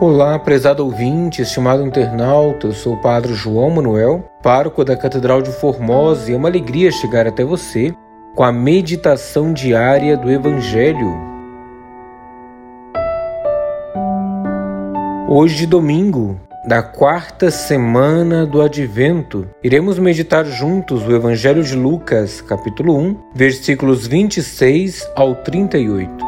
Olá, prezado ouvinte, estimado internauta, eu sou o Padre João Manuel, pároco da Catedral de Formosa, e é uma alegria chegar até você com a meditação diária do Evangelho. Hoje, domingo, da quarta semana do Advento, iremos meditar juntos o Evangelho de Lucas, capítulo 1, versículos 26 ao 38.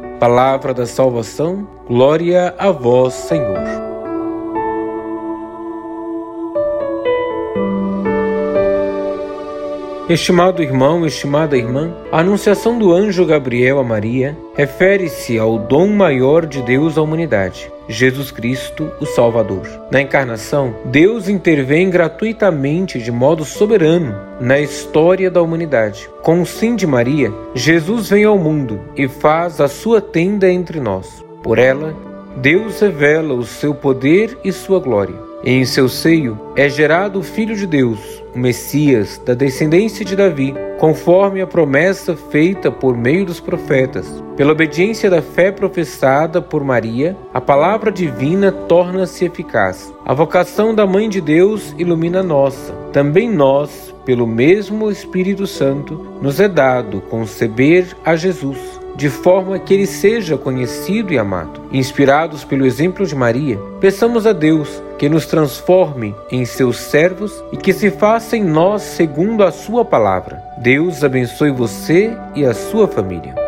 Palavra da salvação, glória a vós, Senhor. Estimado irmão, estimada irmã, a anunciação do anjo Gabriel a Maria refere-se ao dom maior de Deus à humanidade, Jesus Cristo, o Salvador. Na encarnação, Deus intervém gratuitamente de modo soberano na história da humanidade. Com o sim de Maria, Jesus vem ao mundo e faz a sua tenda entre nós. Por ela, Deus revela o seu poder e sua glória. Em seu seio é gerado o Filho de Deus, o Messias, da descendência de Davi, conforme a promessa feita por meio dos profetas. Pela obediência da fé professada por Maria, a palavra divina torna-se eficaz. A vocação da Mãe de Deus ilumina nossa. Também nós, pelo mesmo Espírito Santo, nos é dado conceber a Jesus de forma que ele seja conhecido e amado. Inspirados pelo exemplo de Maria, peçamos a Deus que nos transforme em seus servos e que se faça em nós segundo a sua palavra. Deus abençoe você e a sua família.